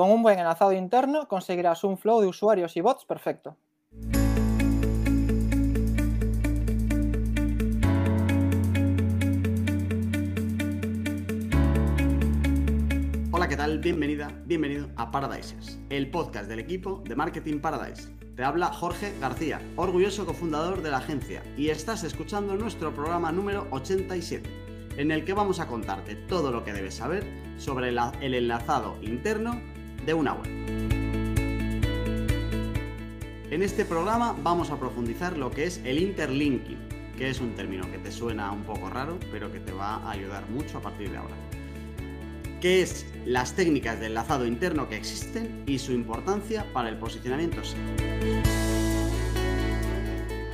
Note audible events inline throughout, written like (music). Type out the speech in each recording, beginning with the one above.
Con un buen enlazado interno conseguirás un flow de usuarios y bots perfecto. Hola, ¿qué tal? Bienvenida, bienvenido a Paradises, el podcast del equipo de Marketing Paradise. Te habla Jorge García, orgulloso cofundador de la agencia, y estás escuchando nuestro programa número 87, en el que vamos a contarte todo lo que debes saber sobre el enlazado interno de una web. En este programa vamos a profundizar lo que es el interlinking, que es un término que te suena un poco raro, pero que te va a ayudar mucho a partir de ahora. ¿Qué es las técnicas de enlazado interno que existen y su importancia para el posicionamiento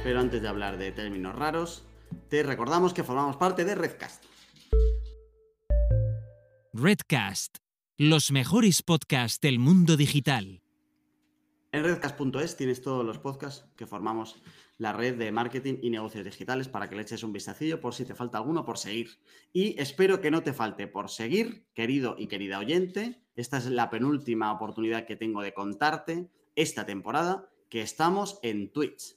Pero antes de hablar de términos raros, te recordamos que formamos parte de Redcast. Redcast, los mejores podcasts del mundo digital. En redcast.es tienes todos los podcasts que formamos la red de marketing y negocios digitales para que le eches un vistacillo por si te falta alguno por seguir. Y espero que no te falte por seguir, querido y querida oyente. Esta es la penúltima oportunidad que tengo de contarte esta temporada que estamos en Twitch.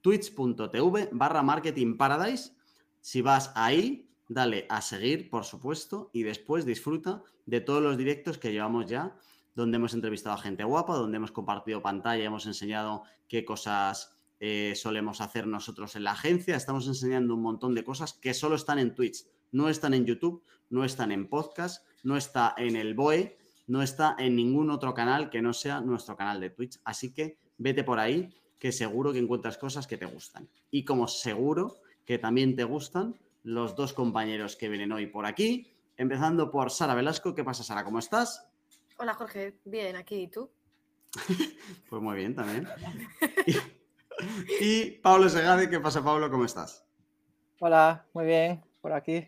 Twitch.tv barra Marketing Paradise. Si vas ahí, dale a seguir, por supuesto, y después disfruta de todos los directos que llevamos ya, donde hemos entrevistado a gente guapa, donde hemos compartido pantalla, hemos enseñado qué cosas eh, solemos hacer nosotros en la agencia. Estamos enseñando un montón de cosas que solo están en Twitch, no están en YouTube, no están en podcast, no está en el BOE, no está en ningún otro canal que no sea nuestro canal de Twitch. Así que vete por ahí, que seguro que encuentras cosas que te gustan. Y como seguro que también te gustan los dos compañeros que vienen hoy por aquí, empezando por Sara Velasco. ¿Qué pasa, Sara? ¿Cómo estás? Hola, Jorge. Bien, aquí. ¿Y tú? (laughs) pues muy bien también. (laughs) Y Pablo Segade, ¿qué pasa Pablo? ¿Cómo estás? Hola, muy bien, por aquí.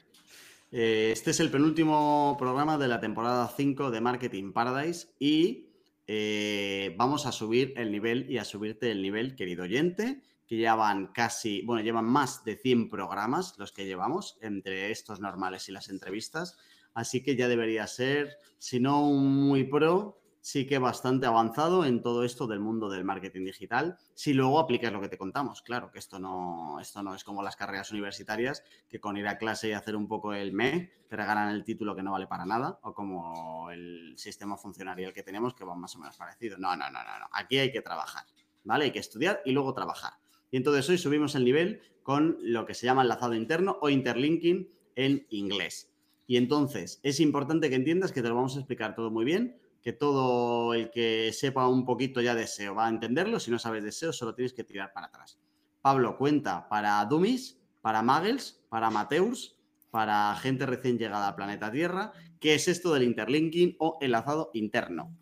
Eh, este es el penúltimo programa de la temporada 5 de Marketing Paradise y eh, vamos a subir el nivel y a subirte el nivel, querido oyente, que llevan casi, bueno, llevan más de 100 programas los que llevamos entre estos normales y las entrevistas, así que ya debería ser, si no muy pro, sí que bastante avanzado en todo esto del mundo del marketing digital. Si luego aplicas lo que te contamos, claro, que esto no, esto no es como las carreras universitarias, que con ir a clase y hacer un poco el ME te regalan el título que no vale para nada, o como el sistema funcionarial que tenemos, que va más o menos parecido. No, no, no, no, no. Aquí hay que trabajar, ¿vale? Hay que estudiar y luego trabajar. Y entonces hoy subimos el nivel con lo que se llama enlazado interno o interlinking en inglés. Y entonces es importante que entiendas que te lo vamos a explicar todo muy bien que todo el que sepa un poquito ya de SEO va a entenderlo. Si no sabes de SEO, solo tienes que tirar para atrás. Pablo, cuenta para Dummies, para Muggles, para Mateus, para gente recién llegada al planeta Tierra, ¿qué es esto del interlinking o enlazado interno?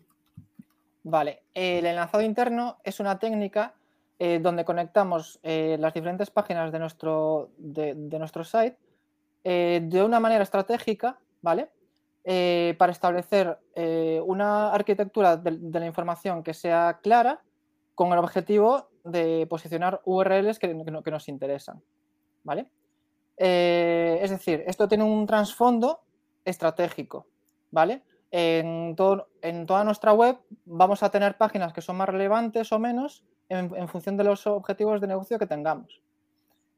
Vale, el enlazado interno es una técnica eh, donde conectamos eh, las diferentes páginas de nuestro, de, nuestro site eh, de una manera estratégica, ¿vale? Para establecer una arquitectura de, la información que sea clara con el objetivo de posicionar URLs que, nos interesan. ¿vale? Es decir, esto tiene un trasfondo estratégico. ¿vale? En, en, toda nuestra web vamos a tener páginas que son más relevantes o menos en, función de los objetivos de negocio que tengamos.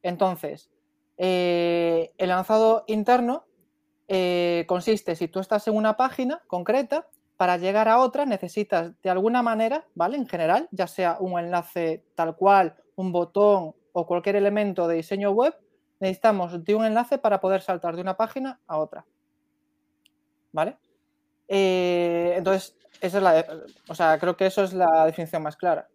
Entonces, el lanzado interno eh, consiste, si tú estás en una página concreta, para llegar a otra necesitas de alguna manera, ¿vale? En general, ya sea un enlace tal cual, un botón o cualquier elemento de diseño web, necesitamos de un enlace para poder saltar de una página a otra. ¿Vale? Eh, entonces, esa es la, o sea, creo que eso es la definición más clara.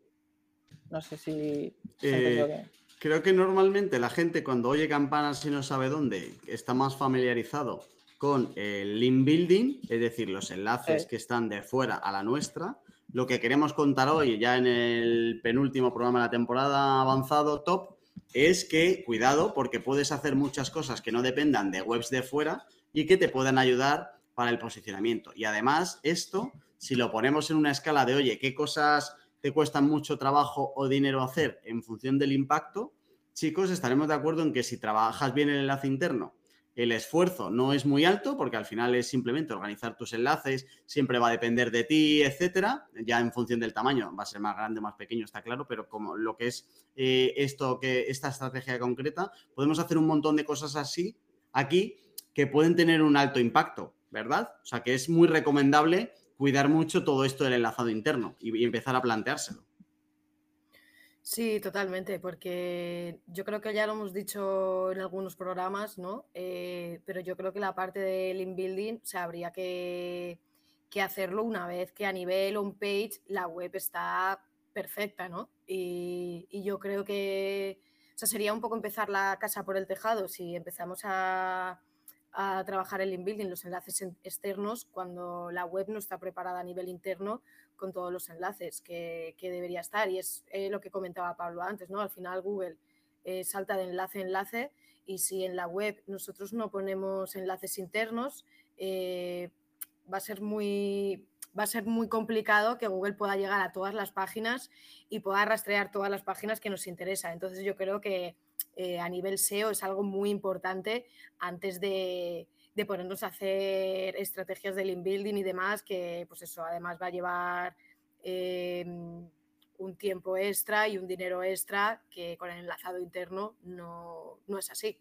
No sé si... Eh, creo que normalmente la gente cuando oye campanas y no sabe dónde, está más familiarizado con el link building, es decir, los enlaces que están de fuera a la nuestra. Lo que queremos contar hoy, ya en el penúltimo programa de la temporada avanzado top, es que cuidado porque puedes hacer muchas cosas que no dependan de webs de fuera y que te puedan ayudar para el posicionamiento. Y además, esto, si lo ponemos en una escala de, oye, ¿qué cosas te cuestan mucho trabajo o dinero hacer en función del impacto? Chicos, estaremos de acuerdo en que si trabajas bien el enlace interno, el esfuerzo no es muy alto porque al final es simplemente organizar tus enlaces, siempre va a depender de ti, etcétera. Ya en función del tamaño va a ser más grande o más pequeño, está claro, pero como lo que es eh, esto, que esta estrategia concreta, podemos hacer un montón de cosas así aquí que pueden tener un alto impacto, ¿verdad? O sea que es muy recomendable cuidar mucho todo esto del enlazado interno y empezar a planteárselo. Sí, totalmente, porque yo creo que ya lo hemos dicho en algunos programas, ¿no? Eh, pero yo creo que la parte del inbuilding, o habría que, hacerlo una vez que a nivel on-page la web está perfecta, ¿no? Y, yo creo que, o sería un poco empezar la casa por el tejado si empezamos a, a trabajar el inbuilding, los enlaces externos, cuando la web no está preparada a nivel interno con todos los enlaces que, debería estar. Y es eh, lo que comentaba Pablo antes, ¿no? Al final Google eh, salta de enlace a enlace y si en la web nosotros no ponemos enlaces internos, eh, va a ser muy va a ser muy complicado que Google pueda llegar a todas las páginas y pueda rastrear todas las páginas que nos interesan. Entonces yo creo que a nivel SEO es algo muy importante antes de, de ponernos a hacer estrategias del inbuilding y demás, que pues eso además va a llevar em, un tiempo extra y un dinero extra que con el enlazado interno no, es así.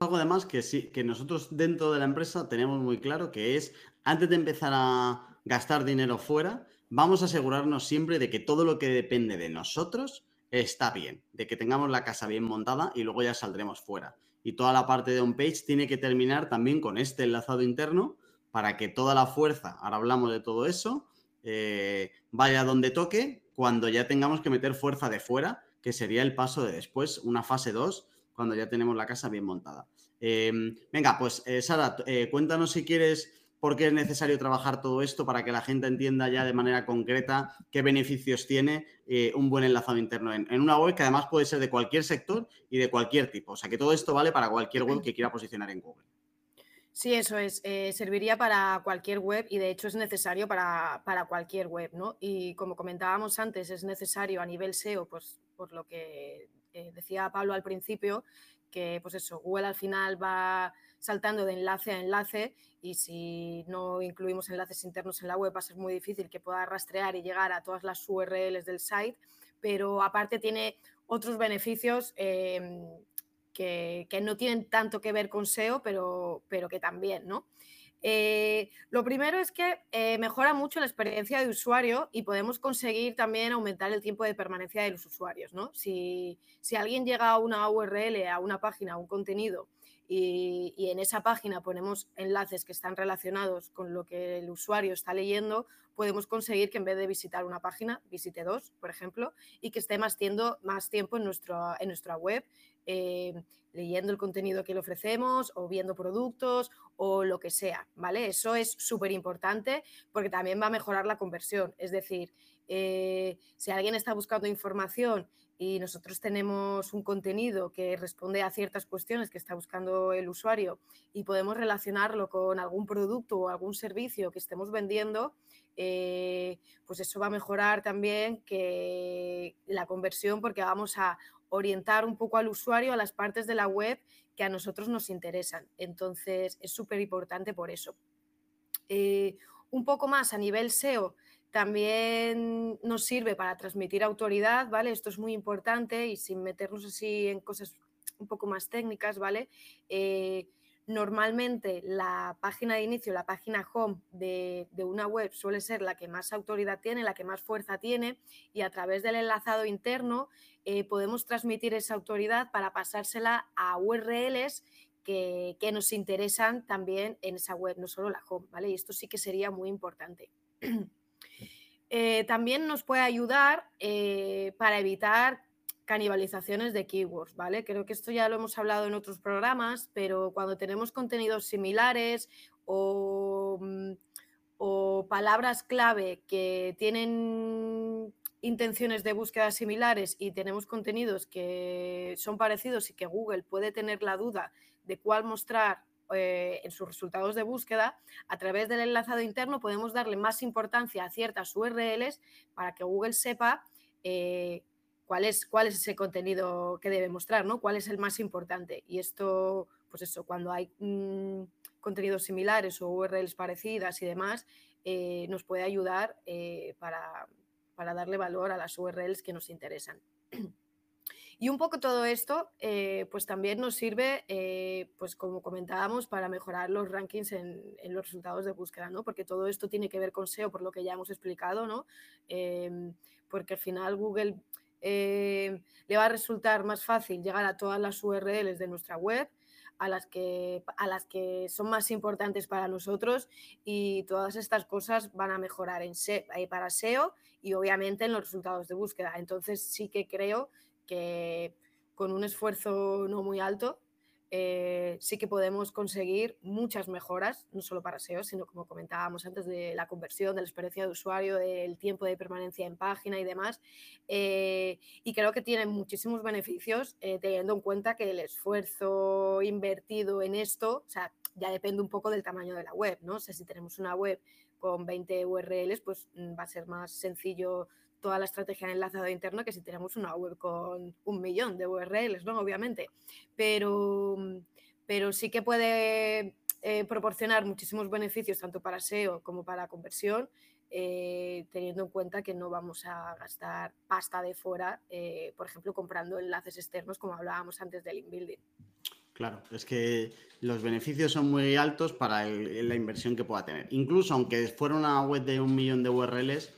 Algo además que sí, que nosotros dentro de la empresa tenemos muy claro que es antes de empezar a gastar dinero fuera, vamos a asegurarnos siempre de que todo lo que depende de nosotros está bien, de que tengamos la casa bien montada y luego ya saldremos fuera y toda la parte de on-page tiene que terminar también con este enlazado interno para que toda la fuerza, ahora hablamos de todo eso, eh, vaya donde toque cuando ya tengamos que meter fuerza de fuera, que sería el paso de después, una fase 2, cuando ya tenemos la casa bien montada. Em, venga, pues eh, Sara, eh, cuéntanos si quieres por qué es necesario trabajar todo esto para que la gente entienda ya de manera concreta qué beneficios tiene eh, un buen enlazado interno en, una web que además puede ser de cualquier sector y de cualquier tipo. O sea que todo esto vale para cualquier web que quiera posicionar en Google. Sí, eso es. Eh, serviría para cualquier web y de hecho es necesario para, cualquier web, ¿no? Y como comentábamos antes, es necesario a nivel SEO, pues por lo que eh, decía Pablo al principio, que pues eso, Google al final va saltando de enlace a enlace y si no incluimos enlaces internos en la web va a muy difícil que pueda rastrear y llegar a todas las URLs del site, pero aparte tiene otros beneficios em, que, no tienen tanto que ver con SEO, pero, pero que también, ¿no? Eh, lo primero es que eh, mejora mucho la experiencia de usuario y podemos conseguir también aumentar el tiempo de permanencia de los usuarios. ¿no? Si, si, alguien llega a una URL, a una página, a un contenido y, en esa página ponemos enlaces que están relacionados con lo que el usuario está leyendo, podemos conseguir que en vez de visitar una página, visite dos, por ejemplo, y que esté más, más tiempo en, nuestro, en nuestra web, eh, leyendo el contenido que le ofrecemos o viendo productos o lo que sea, ¿vale? Eso es súper importante porque también va a mejorar la conversión. Es decir, eh, si alguien está buscando información y nosotros tenemos un contenido que responde a ciertas cuestiones que está buscando el usuario y podemos relacionarlo con algún producto o algún servicio que estemos vendiendo, eh, pues eso va a mejorar también que la conversión porque vamos a orientar un poco al usuario a las partes de la web que a nosotros nos interesan. Entonces es súper importante por eso. Eh, un poco más a nivel SEO, también nos sirve para transmitir autoridad, ¿vale? Esto es muy importante y sin meternos así en cosas un poco más técnicas, ¿vale? Eh, normalmente la página de inicio, la página home de, una web suele ser la que más autoridad tiene, la que más fuerza tiene y a través del enlazado interno eh, podemos transmitir esa autoridad para pasársela a URLs que, que, nos interesan también en esa web, no solo la home, ¿vale? Y esto sí que sería muy importante. (clears throat) Eh, también nos puede ayudar eh, para evitar canibalizaciones de keywords, ¿vale? Creo que esto ya lo hemos hablado en otros programas, pero cuando tenemos contenidos similares mm, o palabras clave que tienen intenciones de búsqueda similares y tenemos contenidos que son parecidos y que Google puede tener la duda de cuál mostrar eh, en sus resultados de búsqueda, a través del enlazado interno podemos darle más importancia a ciertas URLs para que Google sepa eh, cuál es, cuál es ese contenido que debe mostrar, ¿no? ¿Cuál es el más importante? Y esto, pues eso, cuando hay mm, contenidos similares o URLs parecidas y demás, eh, nos puede ayudar para, para darle valor a las URLs que nos interesan. (clears throat) Y un poco todo esto, eh, pues también nos sirve, eh, pues como comentábamos, para mejorar los rankings en, los resultados de búsqueda, ¿no? Porque todo esto tiene que ver con SEO, por lo que ya hemos explicado, ¿no? Em, porque al final Google eh, le va a resultar más fácil llegar a todas las URLs de nuestra web, a las, que, a las que son más importantes para nosotros y todas estas cosas van a mejorar en para SEO y obviamente en los resultados de búsqueda. Entonces sí que creo con un esfuerzo no muy alto eh, sí que podemos conseguir muchas mejoras, no solo para SEO, sino como comentábamos antes, de la conversión, de la experiencia de usuario, del tiempo de permanencia en página y demás. Eh, y creo que tiene muchísimos beneficios eh, teniendo en cuenta que el esfuerzo invertido en esto, o sea, ya depende un poco del tamaño de la web, ¿no? O si tenemos una web con 20 URLs, pues mm, va a ser más sencillo toda la estrategia de enlazado interno que si tenemos una web con un millón de URLs, ¿no? Obviamente. Pero, pero sí que puede eh, proporcionar muchísimos beneficios tanto para SEO como para conversión, eh, teniendo en cuenta que no vamos a gastar pasta de fuera, eh, por ejemplo, comprando enlaces externos, como hablábamos antes del inbuilding. Claro, es que los beneficios son muy altos para la inversión que pueda tener. Incluso aunque fuera una web de un millón de URLs,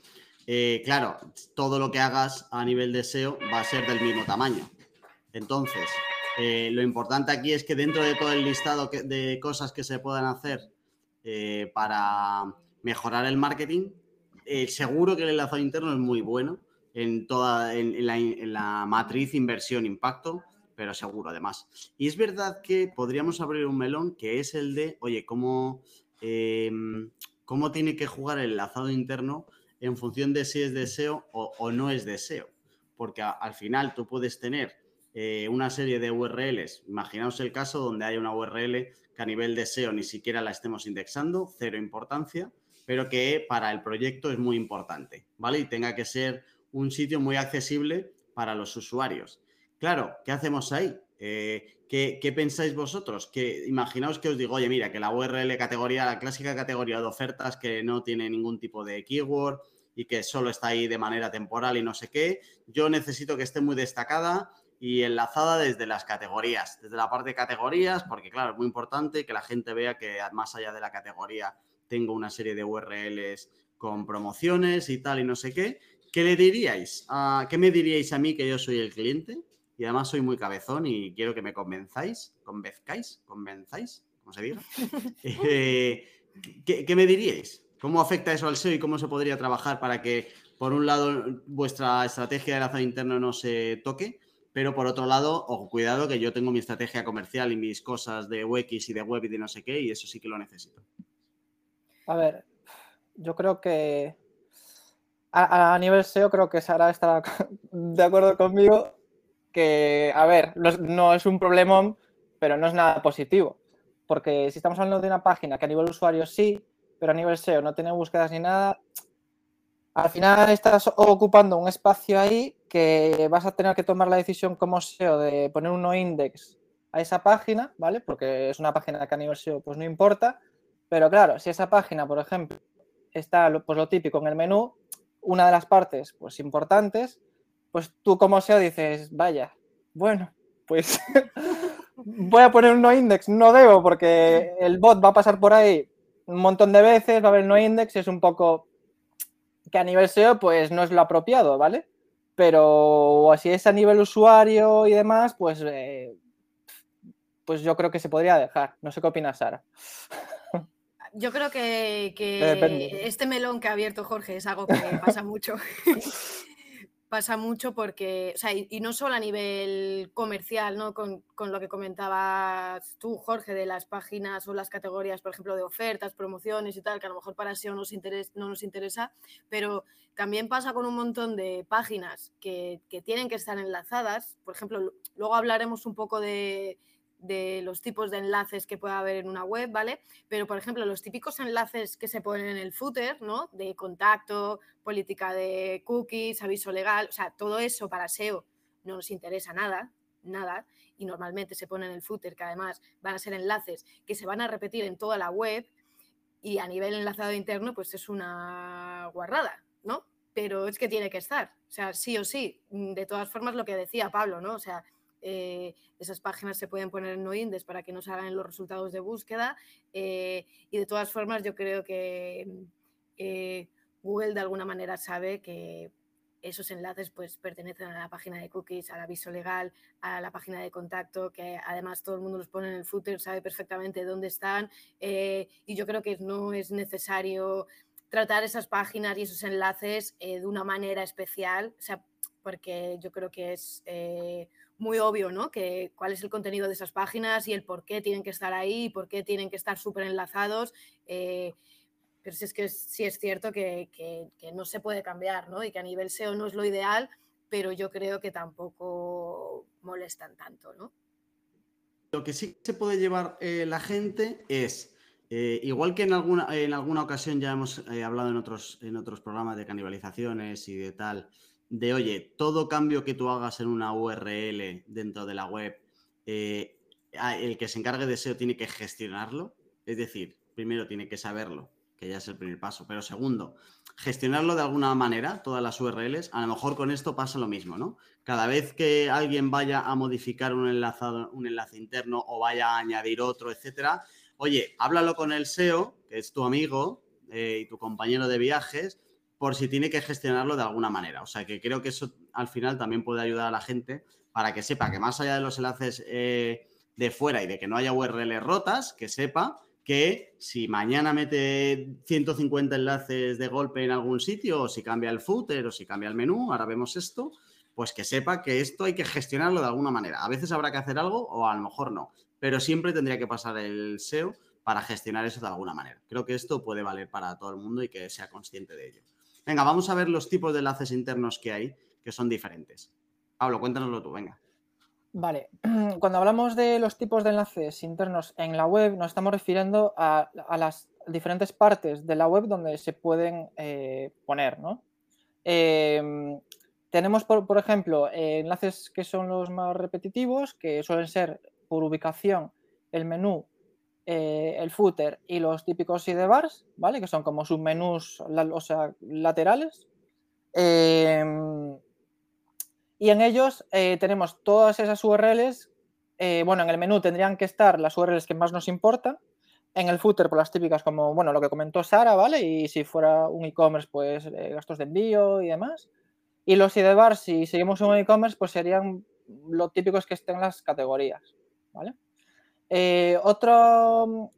eh, claro, todo lo que hagas a nivel de SEO va a ser del mismo tamaño. Entonces, eh, lo importante aquí es que dentro de todo el listado de cosas que se puedan hacer eh, para mejorar el marketing, seguro que el enlazado interno es muy bueno en toda en, la, matriz inversión impacto, pero seguro además. Y es verdad que podríamos abrir un melón que es el de, oye, cómo, cómo tiene que jugar el enlazado interno en función de si es deseo o, no es deseo. Porque al final tú puedes tener eh, una serie de URLs. Imaginaos el caso donde hay una URL que a nivel de SEO ni siquiera la estemos indexando, cero importancia, pero que para el proyecto es muy importante, ¿vale? Y tenga que ser un sitio muy accesible para los usuarios. Claro, ¿qué hacemos ahí? Eh, ¿qué, pensáis vosotros? Que imaginaos que os digo, oye, mira, que la URL categoría, la clásica categoría de ofertas que no tiene ningún tipo de keyword y que solo está ahí de manera temporal y no sé qué, yo necesito que esté muy destacada y enlazada desde las categorías, desde la parte de categorías, porque claro, es muy importante que la gente vea que más allá de la categoría tengo una serie de URLs con promociones y tal y no sé qué. ¿Qué le diríais? ¿Qué me diríais a mí que yo soy el cliente? Y además soy muy cabezón y quiero que me convenzáis, convenzcáis, convenzáis, como se diga. (laughs) Eh, ¿qué, me diríais? ¿Cómo afecta eso al SEO y cómo se podría trabajar para que, por un lado, vuestra estrategia de enlazado interno no se toque, pero por otro lado, ojo, cuidado que yo tengo mi estrategia comercial y mis cosas de UX y de web y de no sé qué, y eso sí que lo necesito. A ver, yo creo que a, nivel SEO creo que Sara estará (laughs) de acuerdo conmigo que, a ver, no es un problema, pero no es nada positivo. Porque si estamos hablando de una página que a nivel usuario sí, pero a nivel SEO no tiene búsquedas ni nada, al final estás ocupando un espacio ahí que vas a tener que tomar la decisión como SEO de poner un no index a esa página, ¿vale? Porque es una página que a nivel SEO pues no importa, pero claro, si esa página, por ejemplo, está pues lo típico en el menú, una de las partes pues importantes, pues tú como SEO dices, vaya, bueno, pues (laughs) voy a poner un no index, no debo porque el bot va a pasar por ahí un montón de veces, va a haber no index, es un poco que a nivel SEO pues no es lo apropiado, ¿vale? Pero si es a nivel usuario y demás, pues, eh, pues yo creo que se podría dejar. No sé qué opinas, Sara. Yo creo que, que este melón que ha abierto Jorge es algo que pasa mucho. (laughs) pasa mucho porque, o sea, y, no solo a nivel comercial, ¿no? Con, lo que comentabas tú, Jorge, de las páginas o las categorías, por ejemplo, de ofertas, promociones y tal, que a lo mejor para SEO nos no nos interesa, pero también pasa con un montón de páginas que, tienen que estar enlazadas. Por ejemplo, luego hablaremos un poco de, de los tipos de enlaces que pueda haber en una web, ¿vale? Pero, por ejemplo, los típicos enlaces que se ponen en el footer, ¿no? De contacto, política de cookies, aviso legal, o sea, todo eso para SEO no nos interesa nada, nada, y normalmente se pone en el footer, que además van a ser enlaces que se van a repetir en toda la web, y a nivel enlazado interno, pues es una guarrada, ¿no? Pero es que tiene que estar, o sea, sí o sí. De todas formas, lo que decía Pablo, ¿no? O sea, eh, esas páginas se pueden poner en noindes para que no salgan los resultados de búsqueda. Eh, y de todas formas, yo creo que eh, Google de alguna manera sabe que esos enlaces pues pertenecen a la página de cookies, al aviso legal, a la página de contacto, que además todo el mundo los pone en el footer, sabe perfectamente dónde están y yo creo que no es necesario tratar esas páginas y esos enlaces de una manera especial, o sea, porque yo creo que es muy obvio, ¿no? Que cuál es el contenido de esas páginas y el por qué tienen que estar ahí, por qué tienen que estar súper enlazados. Eh, pero si es que sí es cierto que, no se puede cambiar, ¿no? Y que a nivel SEO no es lo ideal, pero yo creo que tampoco molestan tanto, ¿no? Lo que sí se puede llevar eh, la gente es, eh, igual que en alguna, en alguna ocasión ya hemos hablado en otros, en otros programas de canibalizaciones y de tal, de, oye, todo cambio que tú hagas en una URL dentro de la web, eh, el que se encargue de SEO tiene que gestionarlo. Es decir, primero tiene que saberlo, que ya es el primer paso, pero segundo, gestionarlo de alguna manera, todas las URLs. A lo mejor con esto pasa lo mismo, ¿no? Cada vez que alguien vaya a modificar un, enlazado, un enlace interno o vaya a añadir otro, etcétera, oye, háblalo con el SEO, que es tu amigo eh, y tu compañero de viajes, por si tiene que gestionarlo de alguna manera. O sea que creo que eso al final también puede ayudar a la gente para que sepa que más allá de los enlaces eh, de fuera y de que no haya URLs rotas, que sepa que si mañana mete 150 enlaces de golpe en algún sitio, o si cambia el footer, o si cambia el menú, ahora vemos esto, pues que sepa que esto hay que gestionarlo de alguna manera. A veces habrá que hacer algo o a lo mejor no, pero siempre tendría que pasar el SEO para gestionar eso de alguna manera. Creo que esto puede valer para todo el mundo y que sea consciente de ello. Venga, vamos a ver los tipos de enlaces internos que hay, que son diferentes. Pablo, cuéntanoslo tú, venga. Vale, (clears throat) cuando hablamos de los tipos de enlaces internos en la web, nos estamos refiriendo a, las diferentes partes de la web donde se pueden eh, poner, ¿no? Em, tenemos, por, ejemplo, eh, enlaces que son los más repetitivos, que suelen ser por ubicación el menú eh, el footer y los típicos sidebars, ¿vale? Que son como submenús, o sea, laterales. Em, y en ellos eh, tenemos todas esas URLs. Eh, bueno, en el menú tendrían que estar las URLs que más nos importan. En el footer, por las típicas, como bueno, lo que comentó Sara, ¿vale? Y si fuera un e-commerce, pues gastos de envío y demás. Y los sidebars, si seguimos un e-commerce, pues serían lo típicos que estén las categorías, ¿vale? Eh, otro,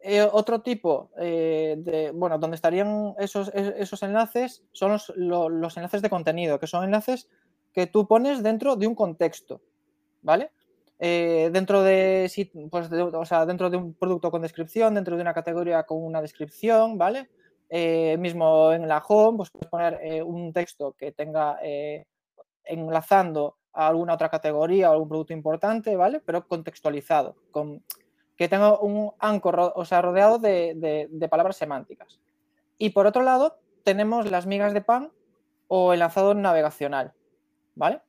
eh, otro tipo eh, de, bueno, donde estarían esos, e, esos enlaces son los, enlaces de contenido, que son enlaces que tú pones dentro de un contexto, ¿vale? dentro de, pues o sea, dentro de un producto con descripción, dentro de una categoría con una descripción, ¿vale? mismo en la home, pues puedes poner un texto que tenga enlazando a alguna otra categoría o algún producto importante, ¿vale? Pero contextualizado, con, que tenga un anchor, o sea, rodeado de, palabras semánticas. Y por otro lado, tenemos las migas de pan o enlazado navegacional, ¿vale?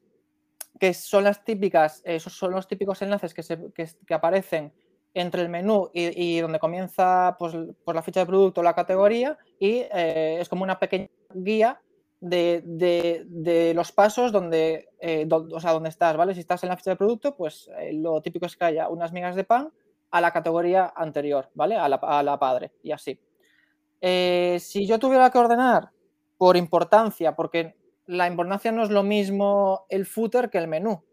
Que son las típicas, esos son los típicos enlaces que, se, que, aparecen entre el menú y, donde comienza pues, pues, la ficha de producto la categoría y eh, es como una pequeña guía de, los pasos donde, eh, o sea, donde estás, ¿vale? Si estás en la ficha de producto, pues eh, lo típico es que haya unas migas de pan a la categoría anterior, ¿vale? A la, padre y así. Eh, si yo tuviera que ordenar por importancia, porque la importancia no es lo mismo el footer que el menú,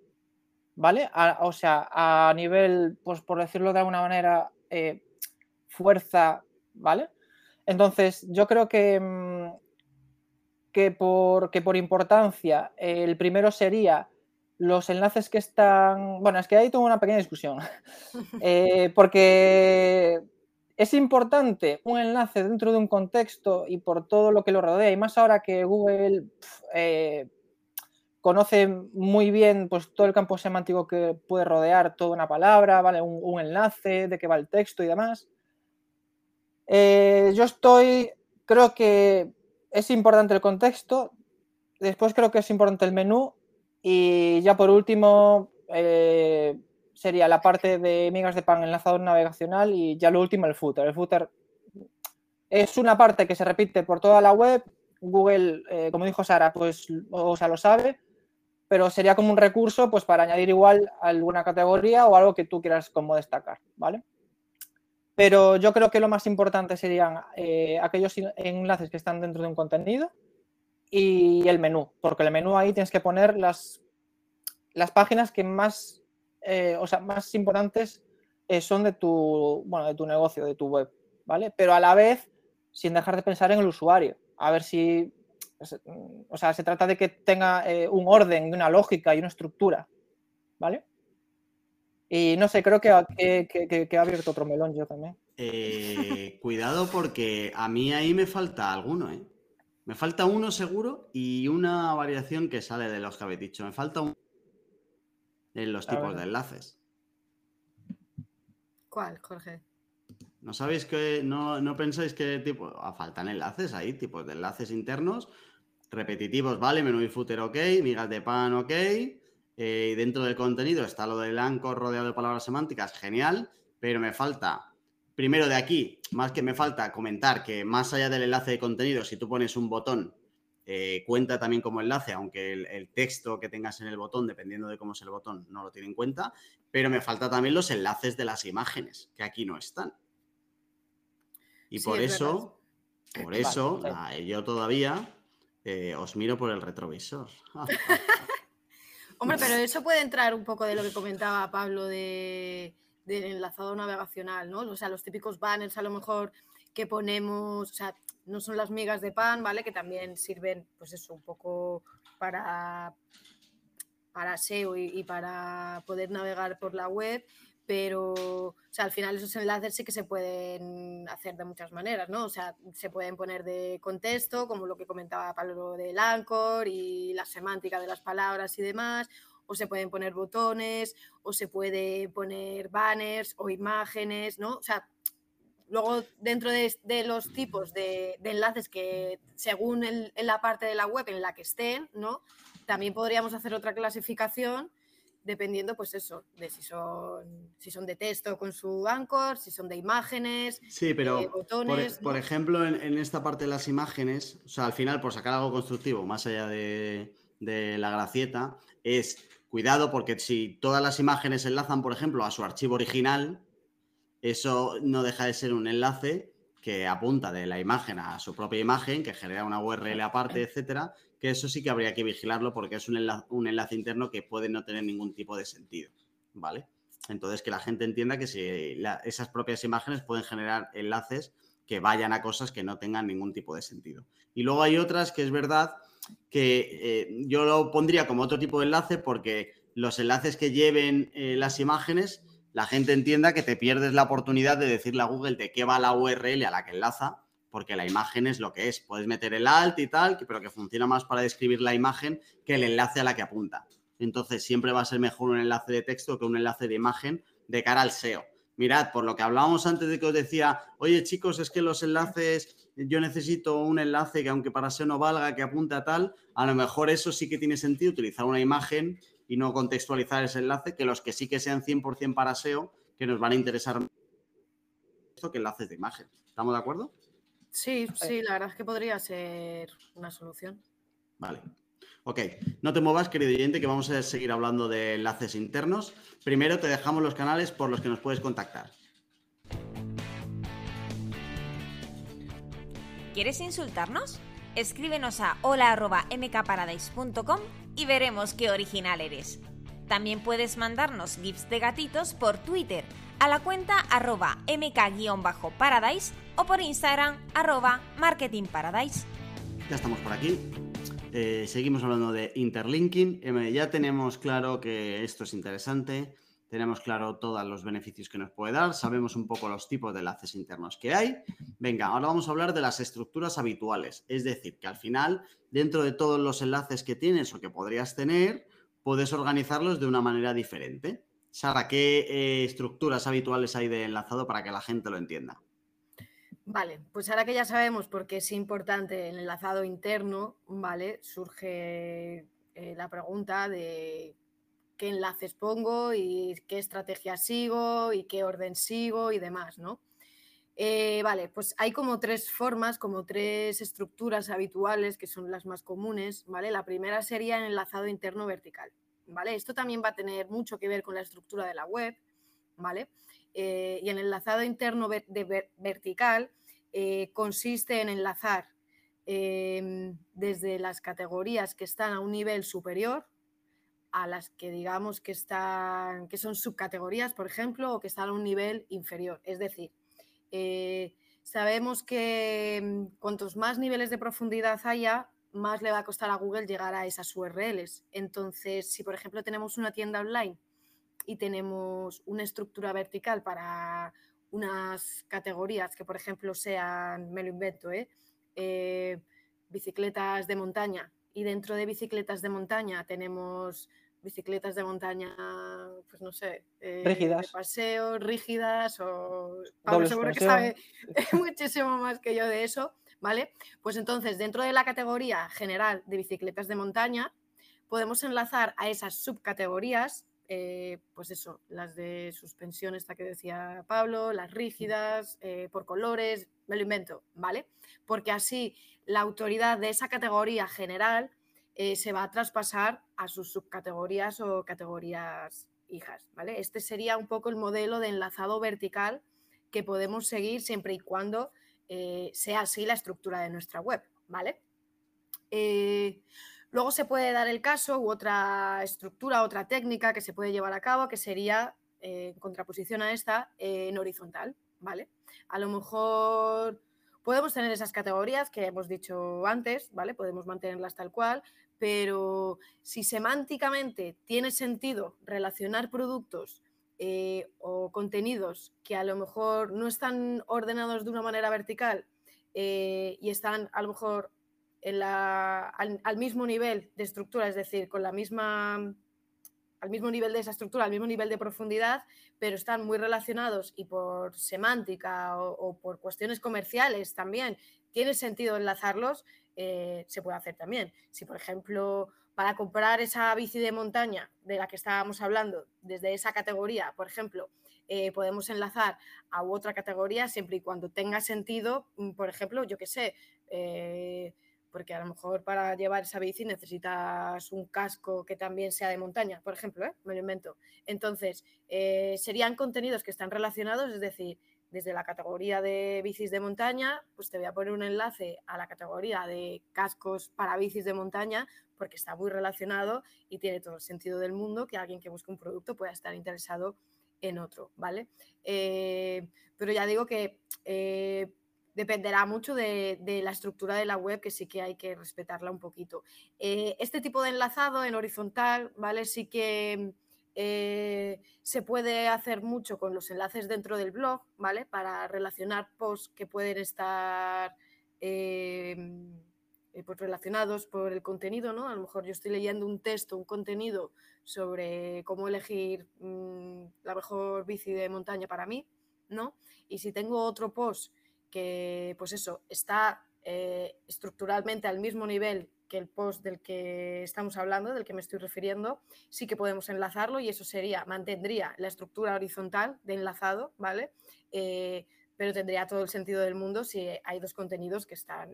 ¿vale? o sea, a nivel, pues por decirlo de alguna manera, fuerza, ¿vale? Entonces, yo creo que mm, que por, por importancia el primero sería los enlaces que están... Bueno, es que ahí tengo una pequeña discusión, (laughs) eh, porque es importante un enlace dentro de un contexto y por todo lo que lo rodea, y más ahora que Google, eh, conoce muy bien pues, todo el campo semántico que puede rodear toda una palabra, ¿vale? un, enlace, de qué va el texto y demás. Eh, yo estoy, creo que es importante el contexto, después creo que es importante el menú y ya por último eh, sería la parte de migas de pan enlazador navegacional y ya lo último el footer. El footer es una parte que se repite por toda la web. Google, eh, como dijo Sara, pues o sea, lo sabe, pero sería como un recurso pues para añadir igual alguna categoría o algo que tú quieras como destacar, ¿vale? Pero yo creo que lo más importante serían eh, aquellos enlaces que están dentro de un contenido y el menú, porque el menú ahí tienes que poner las, las páginas que más, eh, o sea, más importantes eh, son de tu, bueno, de tu negocio, de tu web, ¿vale? Pero a la vez, sin dejar de pensar en el usuario, a ver si o sea, se trata de que tenga un orden, una lógica y una estructura, ¿vale? Y no sé, creo que ha, que, ha abierto otro melón yo también. Eh, cuidado porque a mí ahí me falta alguno, ¿eh? Me falta uno seguro y una variación que sale de los que habéis dicho. Me falta un en los tipos de enlaces. ¿Cuál, Jorge? ¿No sabéis que, no, no pensáis que tipo, ah, faltan enlaces ahí, tipos de enlaces internos repetitivos, ¿vale? Menú y footer, ok. Migas de pan, ok. Eh, dentro del contenido está lo del anchor rodeado de palabras semánticas, genial. Pero me falta, primero de aquí, más que me falta comentar que más allá del enlace de contenido, si tú pones un botón, eh, cuenta también como enlace, aunque el, texto que tengas en el botón, dependiendo de cómo es el botón, no lo tiene en cuenta. Pero me falta también los enlaces de las imágenes, que aquí no están. Y por eso, por eso, yo todavía eh, os miro por el retrovisor. (laughs) Hombre, pero eso puede entrar un poco de lo que comentaba Pablo de, del enlazado navegacional, ¿no? O sea, los típicos banners a lo mejor que ponemos, o sea, no son las migas de pan, ¿vale? Que también sirven, pues eso, un poco para, para SEO y para poder navegar por la web, pero o sea, al final esos enlaces sí que se pueden hacer de muchas maneras, ¿no? O sea, se pueden poner de contexto, como lo que comentaba Pablo del Anchor y la semántica de las palabras y demás, o se pueden poner botones, o se puede poner banners o imágenes, ¿no? O sea, luego dentro de, los tipos de, enlaces que según en la parte de la web en la que estén, ¿no? También podríamos hacer otra clasificación dependiendo, pues eso, de si son, si son de texto con su anchor, si son de imágenes, sí, pero e, botones. Por, ejemplo, en, esta parte de las imágenes, o sea, al final, por sacar algo constructivo, más allá de, la gracieta, es cuidado porque si todas las imágenes enlazan, por ejemplo, a su archivo original, eso no deja de ser un enlace que apunta de la imagen a su propia imagen, que genera una URL aparte, etcétera, que eso sí que habría que vigilarlo porque es un enlace, interno que puede no tener ningún tipo de sentido, ¿vale? Entonces, que la gente entienda que esas propias imágenes pueden generar enlaces que vayan a cosas que no tengan ningún tipo de sentido. Y luego hay otras que es verdad que eh, yo lo pondría como otro tipo de enlace porque los enlaces que lleven eh, las imágenes, la gente entienda que te pierdes la oportunidad de decirle a Google de qué va la URL a la que enlaza porque la imagen es lo que es. Puedes meter el alt y tal, pero que funciona más para describir la imagen que el enlace a la que apunta. Entonces, siempre va a ser mejor un enlace de texto que un enlace de imagen de cara al SEO. Mirad, por lo que hablábamos antes de que os decía, oye chicos, es que los enlaces, yo necesito un enlace que aunque para SEO no valga, que apunte a tal, a lo mejor eso sí que tiene sentido utilizar una imagen y no contextualizar ese enlace, que los que sí que sean 100% para SEO, que nos van a interesar esto que enlaces de imagen. ¿Estamos de acuerdo? Sí, sí, la verdad es que podría ser una solución. Vale. Ok, no te muevas, querido oyente, que vamos a seguir hablando de enlaces internos. Primero te dejamos los canales por los que nos puedes contactar. ¿Quieres insultarnos? Escríbenos a hola.mkparadise.com y veremos qué original eres. También puedes mandarnos gifs de gatitos por Twitter a la cuenta arroba mk-paradise o por Instagram arroba marketingparadise. Ya estamos por aquí. Eh, seguimos hablando de interlinking. ya tenemos claro que esto es interesante. tenemos claro todos los beneficios que nos puede dar, sabemos un poco los tipos de enlaces internos que hay. Venga, ahora vamos a hablar de las estructuras habituales, es decir, que al final, dentro de todos los enlaces que tienes o que podrías tener, puedes organizarlos de una manera diferente. Sara, ¿qué eh, estructuras habituales hay de enlazado para que la gente lo entienda? Vale, pues ahora que ya sabemos por qué es importante el enlazado interno, ¿vale? Surge eh, la pregunta de qué enlaces pongo y qué estrategia sigo y qué orden sigo y demás, ¿no? Eh, vale, pues hay como tres formas, como tres estructuras habituales que son las más comunes, ¿vale? La primera sería el enlazado interno vertical, ¿vale? Esto también va a tener mucho que ver con la estructura de la web, ¿vale? Eh, y el enlazado interno vertical eh, consiste en enlazar em, desde las categorías que están a un nivel superior, a las que digamos que están, que son subcategorías, por ejemplo, o que están a un nivel inferior. Es decir, eh, sabemos que mm, cuantos más niveles de profundidad haya, más le va a costar a Google llegar a esas URLs. Entonces, si por ejemplo tenemos una tienda online y tenemos una estructura vertical para unas categorías que, por ejemplo, sean, me lo invento, ¿eh? Eh, bicicletas de montaña, y dentro de bicicletas de montaña tenemos bicicletas de montaña, pues no sé, eh, rígidas. de paseo, rígidas o Pablo seguro que sabe (laughs) muchísimo más que yo de eso, ¿vale? Pues entonces, dentro de la categoría general de bicicletas de montaña, podemos enlazar a esas subcategorías, eh, pues eso, las de suspensión, esta que decía Pablo, las rígidas, eh, por colores, me lo invento, ¿vale? Porque así la autoridad de esa categoría general eh, se va a traspasar a sus subcategorías o categorías hijas. ¿vale? Este sería un poco el modelo de enlazado vertical que podemos seguir siempre y cuando sea así la estructura de nuestra web. ¿vale? Eh, luego se puede dar el caso u otra estructura, otra técnica que se puede llevar a cabo, que sería, en contraposición a esta, en horizontal. ¿vale? A lo mejor podemos tener esas categorías que hemos dicho antes, ¿vale? Podemos mantenerlas tal cual, pero si semánticamente tiene sentido relacionar productos eh, o contenidos que a lo mejor no están ordenados de una manera vertical eh, y están a lo mejor al, mismo nivel de estructura, es decir, con la misma al mismo nivel de esa estructura, al mismo nivel de profundidad, pero están muy relacionados y por semántica o por cuestiones comerciales también tiene sentido enlazarlos, eh, se puede hacer también. Si, por ejemplo, para comprar esa bici de montaña de la que estábamos hablando, desde esa categoría, por ejemplo, eh, podemos enlazar a otra categoría siempre y cuando tenga sentido, mm, por ejemplo, yo qué sé, eh, porque a lo mejor para llevar esa bici necesitas un casco que también sea de montaña, por ejemplo, me lo invento. Entonces, serían contenidos que están relacionados, es decir, desde la categoría de bicis de montaña, pues te voy a poner un enlace a la categoría de cascos para bicis de montaña, porque está muy relacionado y tiene todo el sentido del mundo que alguien que busque un producto pueda estar interesado en otro, ¿vale? Eh, pero ya digo que eh, dependerá mucho de, la estructura de la web, que sí que hay que respetarla un poquito. Eh, este tipo de enlazado en horizontal, ¿vale? Sí que eh, se puede hacer mucho con los enlaces dentro del blog, ¿vale? Para relacionar posts que pueden estar em, eh, pues relacionados por el contenido, ¿no? A lo mejor yo estoy leyendo un texto, un contenido sobre cómo elegir mm, la mejor bici de montaña para mí, ¿no? Y si tengo otro post que, pues eso, está eh, estructuralmente al mismo nivel que el post del que estamos hablando, del que me estoy refiriendo, sí que podemos enlazarlo y eso sería, mantendría la estructura horizontal de enlazado, ¿vale? Eh, pero tendría todo el sentido del mundo si hay dos contenidos que están,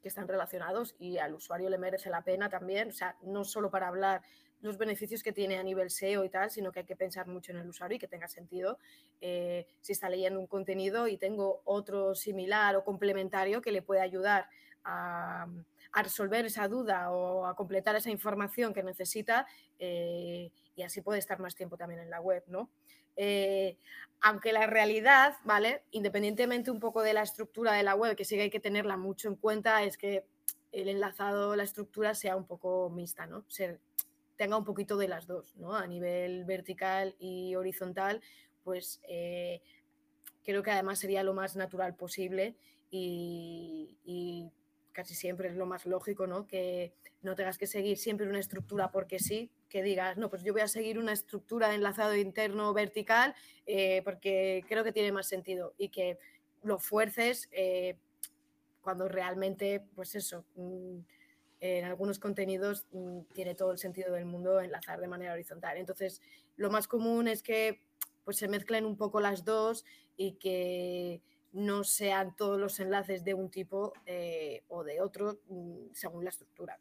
que están relacionados y al usuario le merece la pena también, o sea, no solo para hablar los beneficios que tiene a nivel SEO y tal, sino que hay que pensar mucho en el usuario y que tenga sentido eh, si está leyendo un contenido y tengo otro similar o complementario que le puede ayudar a, resolver esa duda o a completar esa información que necesita eh, y así puede estar más tiempo también en la web, ¿no? Eh, aunque la realidad, ¿vale? Independientemente un poco de la estructura de la web, que sí que hay que tenerla mucho en cuenta, es que el enlazado, la estructura sea un poco mixta, ¿no? Tenga un poquito de las dos, ¿no? A nivel vertical y horizontal, pues eh, creo que además sería lo más natural posible y, casi siempre es lo más lógico, ¿no? Que no tengas que seguir siempre una estructura porque sí, que digas, no, pues yo voy a seguir una estructura de enlazado interno vertical eh, porque creo que tiene más sentido y que lo fuerces eh, cuando realmente, pues eso, mm, en algunos contenidos mm, tiene todo el sentido del mundo enlazar de manera horizontal. Entonces, lo más común es que pues se mezclen un poco las dos y que no sean todos los enlaces de un tipo eh, o de otro mm, según la estructura.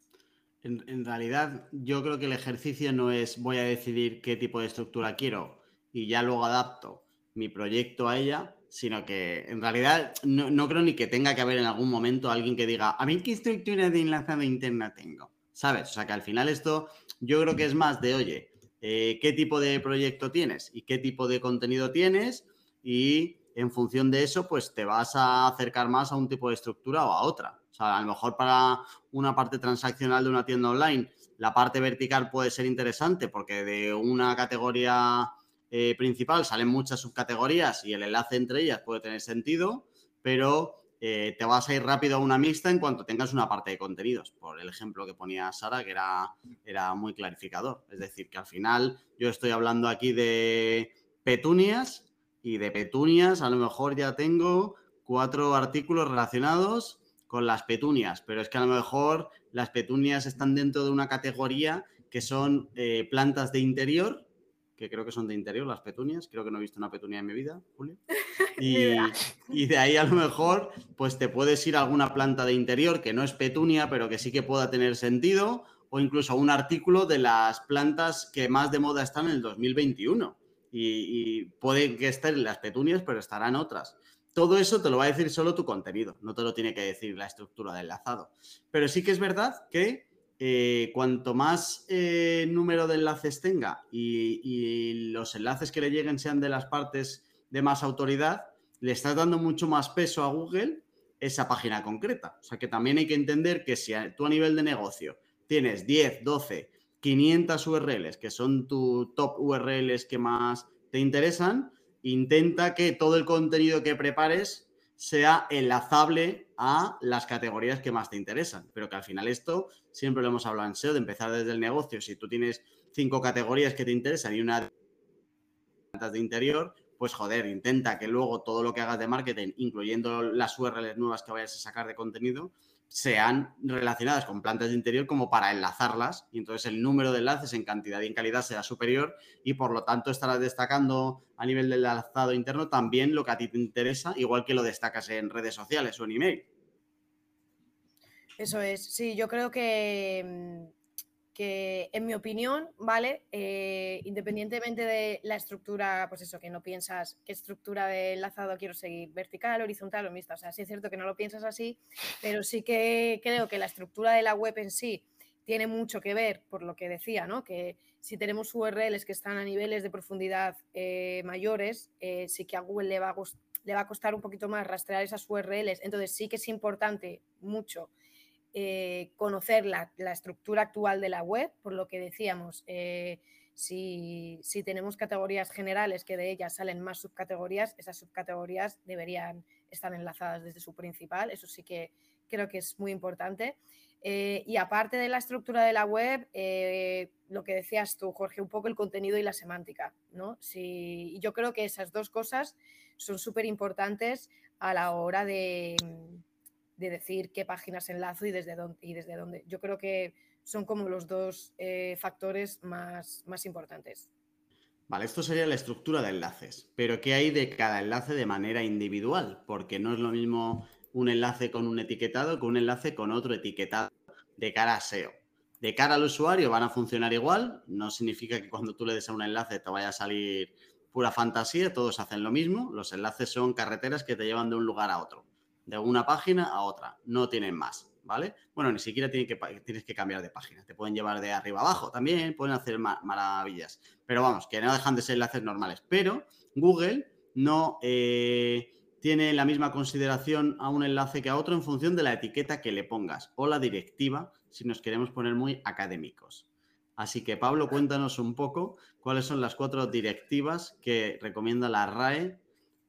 En, realidad, yo creo que el ejercicio no es voy a decidir qué tipo de estructura quiero y ya luego adapto mi proyecto a ella, sino que en realidad no, no creo ni que tenga que haber en algún momento alguien que diga, a mí qué estructura de enlazado interna tengo, ¿sabes? O sea que al final esto yo creo que es más de, oye, eh, qué tipo de proyecto tienes y qué tipo de contenido tienes y en función de eso, pues te vas a acercar más a un tipo de estructura o a otra. O sea, a lo mejor para una parte transaccional de una tienda online, la parte vertical puede ser interesante porque de una categoría eh, principal salen muchas subcategorías y el enlace entre ellas puede tener sentido, pero eh, te vas a ir rápido a una mixta en cuanto tengas una parte de contenidos, por el ejemplo que ponía Sara, que era, era muy clarificador. Es decir, que al final yo estoy hablando aquí de petunias y de petunias a lo mejor ya tengo cuatro artículos relacionados con las petunias, pero es que a lo mejor las petunias están dentro de una categoría que son eh, plantas de interior que creo que son de interior, las petunias. Creo que no he visto una petunia en mi vida, Julio. (laughs) Y, de ahí a lo mejor, pues te puedes ir a alguna planta de interior que no es petunia, pero que sí que pueda tener sentido, o incluso un artículo de las plantas que más de moda están en el 2021. Y, y pueden que estén las petunias, pero estarán otras. Todo eso te lo va a decir solo tu contenido, no te lo tiene que decir la estructura del enlazado. Pero sí que es verdad que eh, cuanto más eh, número de enlaces tenga y, los enlaces que le lleguen sean de las partes de más autoridad, le estás dando mucho más peso a Google esa página concreta. O sea que también hay que entender que si tú a nivel de negocio tienes 10, 12, 500 URLs, que son tu top URLs que más te interesan, intenta que todo el contenido que prepares sea enlazable a las categorías que más te interesan. Pero que al final esto, siempre lo hemos hablado en SEO, de empezar desde el negocio. Si tú tienes cinco categorías que te interesan y una de interior, pues joder, intenta que luego todo lo que hagas de marketing, incluyendo las URLs nuevas que vayas a sacar de contenido, sean relacionadas con plantas de interior como para enlazarlas y entonces el número de enlaces en cantidad y en calidad será superior y por lo tanto estarás destacando a nivel del enlazado interno también lo que a ti te interesa, igual que lo destacas en redes sociales o en email. Eso es, sí, yo creo que mm, que en mi opinión, ¿vale? Eh, independientemente de la estructura, pues eso, que no piensas qué estructura de enlazado quiero seguir, vertical, horizontal o mixta. O sea, sí es cierto que no lo piensas así, pero sí que creo que la estructura de la web en sí tiene mucho que ver, por lo que decía, ¿no? Que si tenemos URLs que están a niveles de profundidad eh, mayores, eh, sí que a Google le va a, le va a costar un poquito más rastrear esas URLs. Entonces sí que es importante mucho eh, conocer la, estructura actual de la web, por lo que decíamos, eh, si, tenemos categorías generales que de ellas salen más subcategorías, esas subcategorías deberían estar enlazadas desde su principal, eso sí que creo que es muy importante. Eh, y aparte de la estructura de la web, lo que decías tú, Jorge, un poco el contenido y la semántica, ¿no? Si, yo creo que esas dos cosas son súper importantes a la hora de, de decir qué páginas enlazo y desde dónde. Y desde dónde. Yo creo que son como los dos eh, factores más, más importantes. Vale, esto sería la estructura de enlaces, pero ¿qué hay de cada enlace de manera individual? Porque no es lo mismo un enlace con un etiquetado que un enlace con otro etiquetado de cara a SEO. De cara al usuario van a funcionar igual, no significa que cuando tú le des a un enlace te vaya a salir pura fantasía, todos hacen lo mismo, los enlaces son carreteras que te llevan de un lugar a otro de una página a otra, no tienen más, ¿vale? Bueno, ni siquiera que, tienes que cambiar de página, te pueden llevar de arriba abajo, también pueden hacer maravillas, pero vamos, que no dejan de ser enlaces normales, pero Google no eh, tiene la misma consideración a un enlace que a otro en función de la etiqueta que le pongas o la directiva si nos queremos poner muy académicos. Así que Pablo, cuéntanos un poco cuáles son las cuatro directivas que recomienda la RAE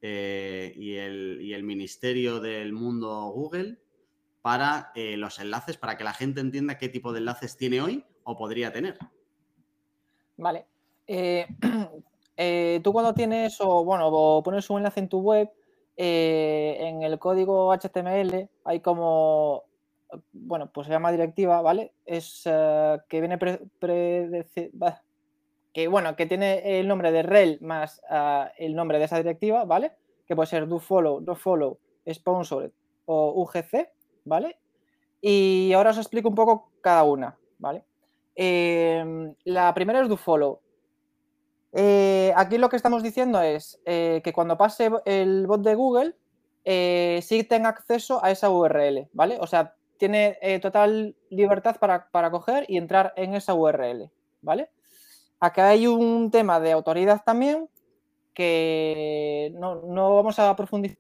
eh, y, el, Ministerio del Mundo Google para eh, los enlaces, para que la gente entienda qué tipo de enlaces tiene hoy o podría tener. Vale. Eh, (clears throat) tú cuando tienes o bueno, o pones un enlace en tu web, en el código HTML hay como bueno, pues se llama directiva, ¿vale? Es que viene que bueno, que tiene el nombre de rel más ah, el nombre de esa directiva, ¿vale? Que puede ser do follow, do follow, sponsored o UGC, ¿vale? Y ahora os explico un poco cada una, ¿vale? Em, la primera es do follow. Eh, aquí lo que estamos diciendo es eh, que cuando pase el bot de Google, sí tenga acceso a esa URL, ¿vale? O sea, tiene eh, total libertad para, coger y entrar en esa URL, ¿vale? Acá hay un tema de autoridad también que no, vamos a profundizar,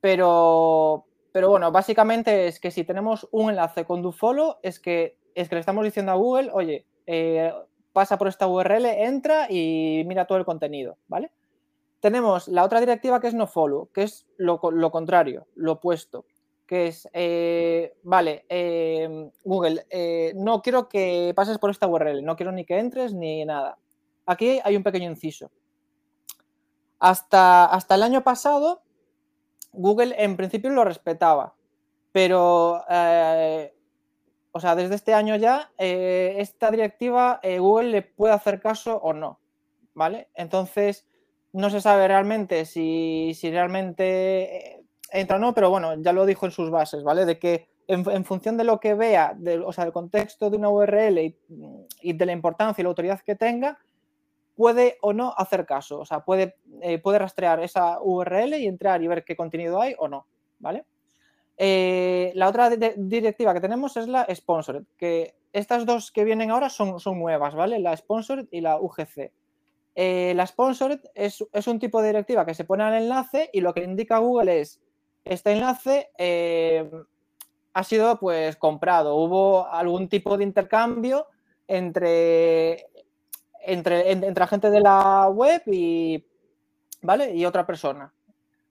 pero, pero bueno, básicamente es que si tenemos un enlace con DoFollow, es que, es que le estamos diciendo a Google, oye, eh, pasa por esta URL, entra y mira todo el contenido, ¿vale? Tenemos la otra directiva que es nofollow, que es lo, lo contrario, lo opuesto que es, eh, vale, em, Google, eh, no quiero que pases por esta URL, no quiero ni que entres ni nada. Aquí hay un pequeño inciso. Hasta, hasta el año pasado, Google en principio lo respetaba, pero, eh, o sea, desde este año ya, esta directiva Google le puede hacer caso o no, ¿vale? Entonces, no se sabe realmente si, si realmente entra no, pero bueno, ya lo dijo en sus bases, ¿vale? De que en, función de lo que vea, o sea, del contexto de una URL y, de la importancia y la autoridad que tenga, puede o no hacer caso. O sea, puede, eh, puede rastrear esa URL y entrar y ver qué contenido hay o no, ¿vale? Eh, la otra directiva que tenemos es la Sponsored, que estas dos que vienen ahora son, son nuevas, ¿vale? La Sponsored y la UGC. Eh, la Sponsored es, es, un tipo de directiva que se pone al enlace y lo que indica Google es este enlace eh, ha sido pues comprado. Hubo algún tipo de intercambio entre, entre, entre gente de la web y, ¿vale? y otra persona,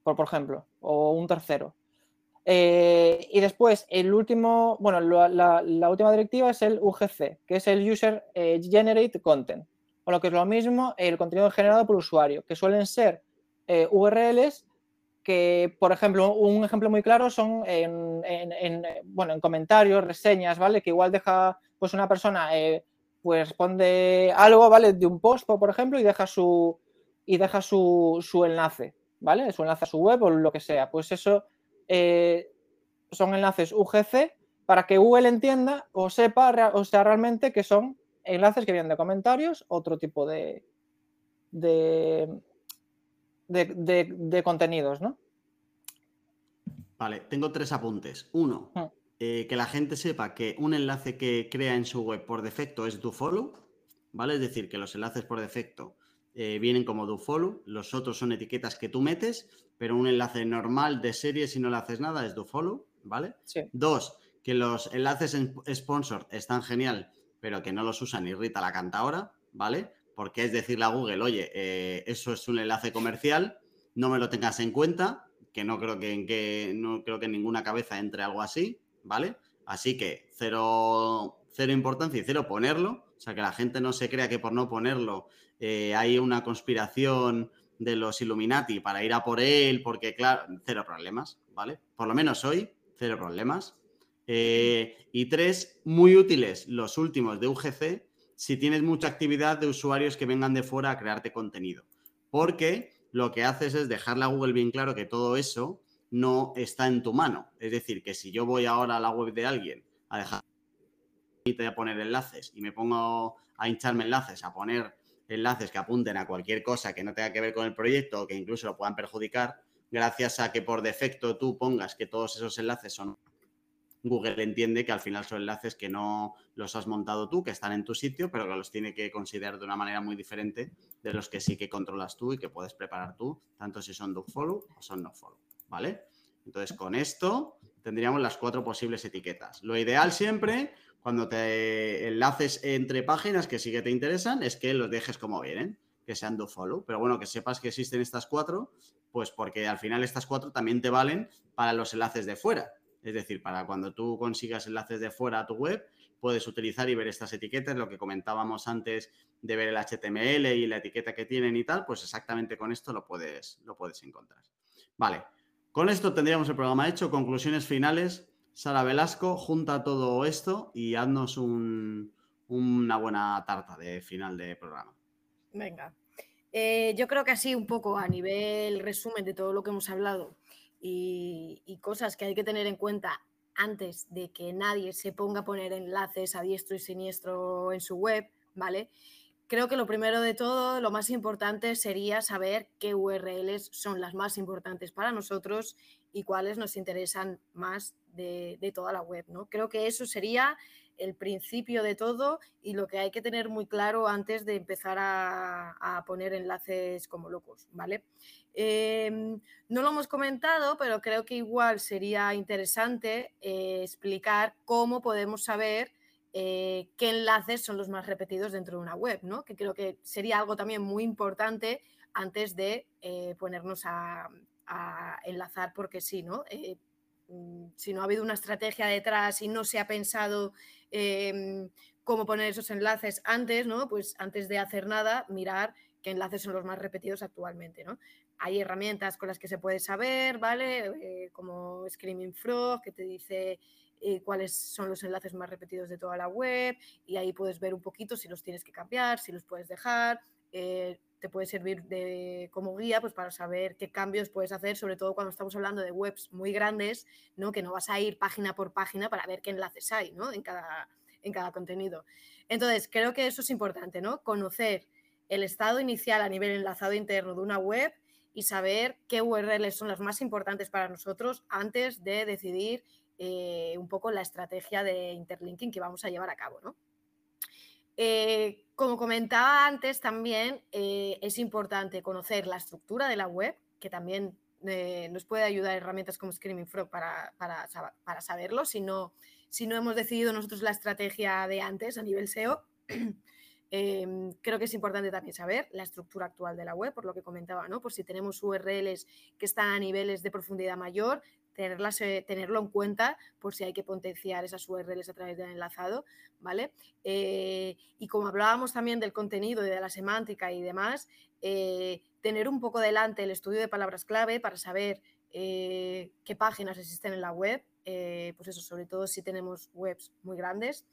por, por ejemplo, o un tercero. Eh, y después, el último, bueno, la, última directiva es el UGC, que es el User eh, Generate Content, o lo que es lo mismo, el contenido generado por usuario, que suelen ser URLs que, por ejemplo, un ejemplo muy claro son en, bueno, en comentarios, reseñas, ¿vale? Que igual deja, pues una persona, eh, pues responde algo, ¿vale? De un post, por ejemplo, y deja su, y deja su, enlace, ¿vale? Su enlace a su web o lo que sea. Pues eso eh, son enlaces UGC para que Google entienda o sepa, o sea, realmente que son enlaces que vienen de comentarios, otro tipo de, de, de, contenidos, ¿no? Vale, tengo tres apuntes. Uno, mm. eh, que la gente sepa que un enlace que crea en su web por defecto es dofollow, ¿vale? Es decir, que los enlaces por defecto eh, vienen como dofollow, los otros son etiquetas que tú metes, pero un enlace normal de serie, si no le haces nada, es dofollow, ¿vale? Dos, que los enlaces en sponsor están genial, pero que no los usa ni Rita la cantadora, ¿vale? Porque es decirle a Google, oye, eh, eso es un enlace comercial, no me lo tengas en cuenta, que no creo que en, que, no creo que en ninguna cabeza entre algo así, ¿vale? Así que cero, cero importancia y cero ponerlo, o sea, que la gente no se crea que por no ponerlo eh, hay una conspiración de los Illuminati para ir a por él, porque claro, cero problemas, ¿vale? Por lo menos hoy, cero problemas. Eh, y tres, muy útiles los últimos de UGC, si tienes mucha actividad de usuarios que vengan de fuera a crearte contenido. Porque lo que haces es dejarle a Google bien claro que todo eso no está en tu mano. Es decir, que si yo voy ahora a la web de alguien a dejar a poner enlaces y me pongo a hincharme enlaces, a poner enlaces que apunten a cualquier cosa que no tenga que ver con el proyecto o que incluso lo puedan perjudicar, gracias a que por defecto tú pongas que todos esos enlaces son Google entiende que al final son enlaces que no los has montado tú, que están en tu sitio, pero que los tiene que considerar de una manera muy diferente de los que sí que controlas tú y que puedes preparar tú, tanto si son follow o son follow, ¿vale? Entonces, con esto tendríamos las cuatro posibles etiquetas. Lo ideal siempre, cuando te enlaces entre páginas que sí que te interesan, es que los dejes como vienen, que sean do follow. Pero bueno, que sepas que existen estas cuatro, pues porque al final estas cuatro también te valen para los enlaces de fuera. Es decir, para cuando tú consigas enlaces de fuera a tu web, puedes utilizar y ver estas etiquetas, lo que comentábamos antes de ver el HTML y la etiqueta que tienen y tal, pues exactamente con esto lo puedes, lo puedes encontrar. Vale, con esto tendríamos el programa hecho. Conclusiones finales. Sara Velasco, junta todo esto y haznos una buena tarta de final de programa. Venga. Eh, yo creo que así un poco a nivel resumen de todo lo que hemos hablado y, cosas que hay que tener en cuenta antes de que nadie se ponga a poner enlaces a diestro y siniestro en su web, ¿vale? Creo que lo primero de todo, lo más importante sería saber qué URLs son las más importantes para nosotros y cuáles nos interesan más de, toda la web, ¿no? Creo que eso sería el principio de todo y lo que hay que tener muy claro antes de empezar a, poner enlaces como locos, ¿vale? Em, no lo hemos comentado, pero creo que igual sería interesante eh, explicar cómo podemos saber eh, qué enlaces son los más repetidos dentro de una web, ¿no? Que creo que sería algo también muy importante antes de eh, ponernos a, enlazar porque sí, ¿no? Mm, si no ha habido una estrategia detrás y no se ha pensado em, cómo poner esos enlaces antes, ¿no? Pues antes de hacer nada, mirar qué enlaces son los más repetidos actualmente, ¿no? hay herramientas con las que se puede saber, ¿vale? Eh, como Screaming Frog, que te dice eh, cuáles son los enlaces más repetidos de toda la web y ahí puedes ver un poquito si los tienes que cambiar, si los puedes dejar. Eh, te puede servir de, como guía pues, para saber qué cambios puedes hacer, sobre todo cuando estamos hablando de webs muy grandes, ¿no? que no vas a ir página por página para ver qué enlaces hay ¿no? en, cada, en cada contenido. Entonces, creo que eso es importante, ¿no? conocer el estado inicial a nivel enlazado interno de una web y saber qué URLs son las más importantes para nosotros antes de decidir eh, un poco la estrategia de interlinking que vamos a llevar a cabo. ¿no? Eh, como comentaba antes, también eh, es importante conocer la estructura de la web, que también nos puede ayudar herramientas como Screaming Frog para, para, para saberlo, si no, si no hemos decidido nosotros la estrategia de antes a nivel SEO. (clears throat) Em, creo que es importante también saber la estructura actual de la web, por lo que comentaba, ¿no? Por si tenemos URLs que están a niveles de profundidad mayor, tenerlas, eh, tenerlo en cuenta por si hay que potenciar esas URLs a través del enlazado, ¿vale? Eh, y como hablábamos también del contenido y de la semántica y demás, eh, tener un poco delante el estudio de palabras clave para saber qué páginas existen en la web, pues eso, sobre todo si tenemos webs muy grandes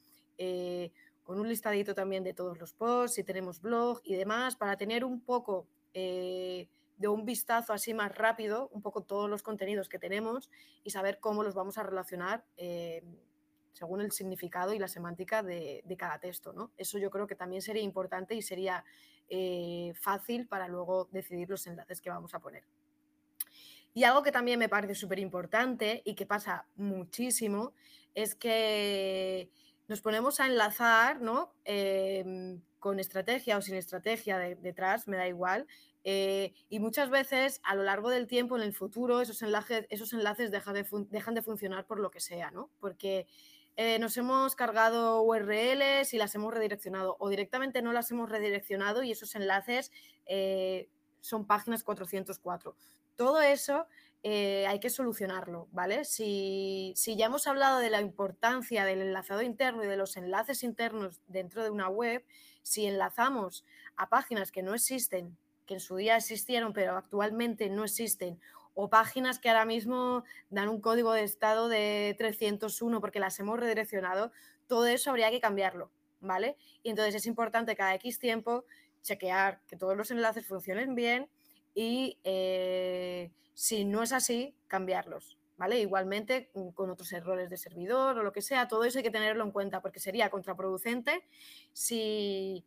con un listadito también de todos los posts, si tenemos blog y demás, para tener un poco de un vistazo así más rápido, un poco todos los contenidos que tenemos y saber cómo los vamos a relacionar eh, según el significado y la semántica de, cada texto. ¿no? Eso yo creo que también sería importante y sería eh, fácil para luego decidir los enlaces que vamos a poner. Y algo que también me parece súper importante y que pasa muchísimo es que nos ponemos a enlazar, ¿no? Em, con estrategia o sin estrategia detrás, me da igual. Eh, y muchas veces a lo largo del tiempo, en el futuro, esos enlaces, esos enlaces dejan, de funcionar por lo que sea, ¿no? Porque eh, nos hemos cargado URLs y las hemos redireccionado o directamente no las hemos redireccionado y esos enlaces eh, son páginas 404. Todo eso hay que solucionarlo, ¿vale? Si, ya hemos hablado de la importancia del enlazado interno y de los enlaces internos dentro de una web, si enlazamos a páginas que no existen, que en su día existieron pero actualmente no existen, o páginas que ahora mismo dan un código de estado de 301 porque las hemos redireccionado, todo eso habría que cambiarlo, ¿vale? Y entonces es importante cada X tiempo chequear que todos los enlaces funcionen bien y eh, si no es así, cambiarlos. ¿Vale? Igualmente mm, con otros errores de servidor o lo que sea, todo eso hay que tenerlo en cuenta porque sería contraproducente si,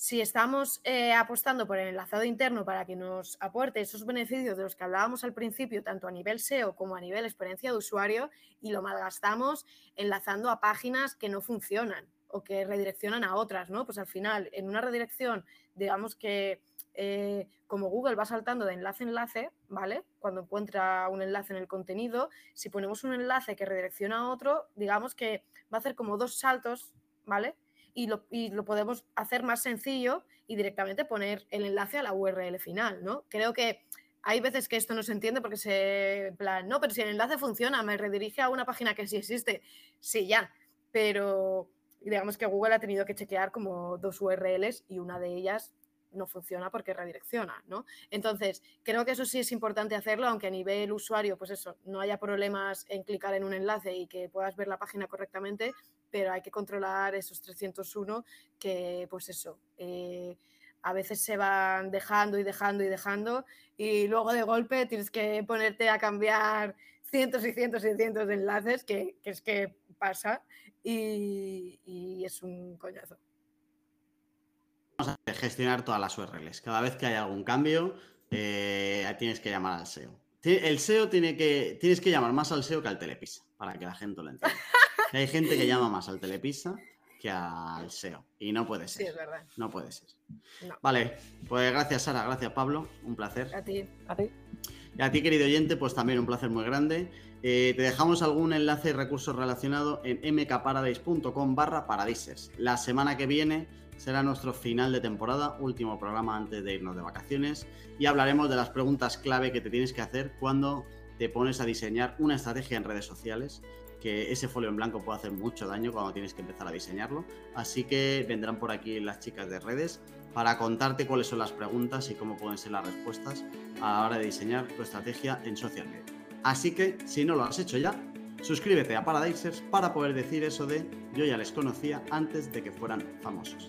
si estamos eh, apostando por el enlazado interno para que nos aporte esos beneficios de los que hablábamos al principio, tanto a nivel SEO como a nivel experiencia de usuario, y lo malgastamos enlazando a páginas que no funcionan o que redireccionan a otras, ¿no? Pues al final, en una redirección, digamos que eh, como Google va saltando de enlace a enlace, ¿vale? Cuando encuentra un enlace en el contenido, si ponemos un enlace que redirecciona a otro, digamos que va a hacer como dos saltos, ¿vale? Y lo, podemos hacer más sencillo y directamente poner el enlace a la URL final, ¿no? Creo que hay veces que esto no se entiende porque se, no, pero si el enlace funciona, me redirige a una página que sí existe. Sí, ya, pero digamos que Google ha tenido que chequear como dos URLs y una de ellas no funciona porque redirecciona, ¿no? Entonces, creo que eso sí es importante hacerlo, aunque a nivel usuario, pues eso, no haya problemas en clicar en un enlace y que puedas ver la página correctamente, pero hay que controlar esos 301 que, pues eso, eh, a veces se van dejando y dejando y dejando y luego de golpe tienes que ponerte a cambiar cientos y cientos y cientos de enlaces que, es que pasa y, es un coñazo. A gestionar todas las URLs. Cada vez que hay algún cambio, eh, tienes que llamar al SEO. El SEO tiene que, tienes que llamar más al SEO que al Telepisa, para que la gente lo entienda. (laughs) hay gente que llama más al Telepisa que al SEO. Y no puede ser. Sí, es verdad. No puede ser. Vale, pues gracias Sara, gracias Pablo, un placer. A ti. A ti. Y a ti, querido oyente, pues también un placer muy grande. Eh, te dejamos algún enlace y recursos relacionado en mkparadise.com barra paradises. La semana que viene será nuestro final de temporada, último programa antes de irnos de vacaciones, y hablaremos de las preguntas clave que te tienes que hacer cuando te pones a diseñar una estrategia en redes sociales que ese folio en blanco puede hacer mucho daño cuando tienes que empezar a diseñarlo. Así que vendrán por aquí las chicas de redes para contarte cuáles son las preguntas y cómo pueden ser las respuestas a la hora de diseñar tu estrategia en social media. Así que, si no lo has hecho ya, suscríbete a Paradisers para poder decir eso de yo ya les conocía antes de que fueran famosos.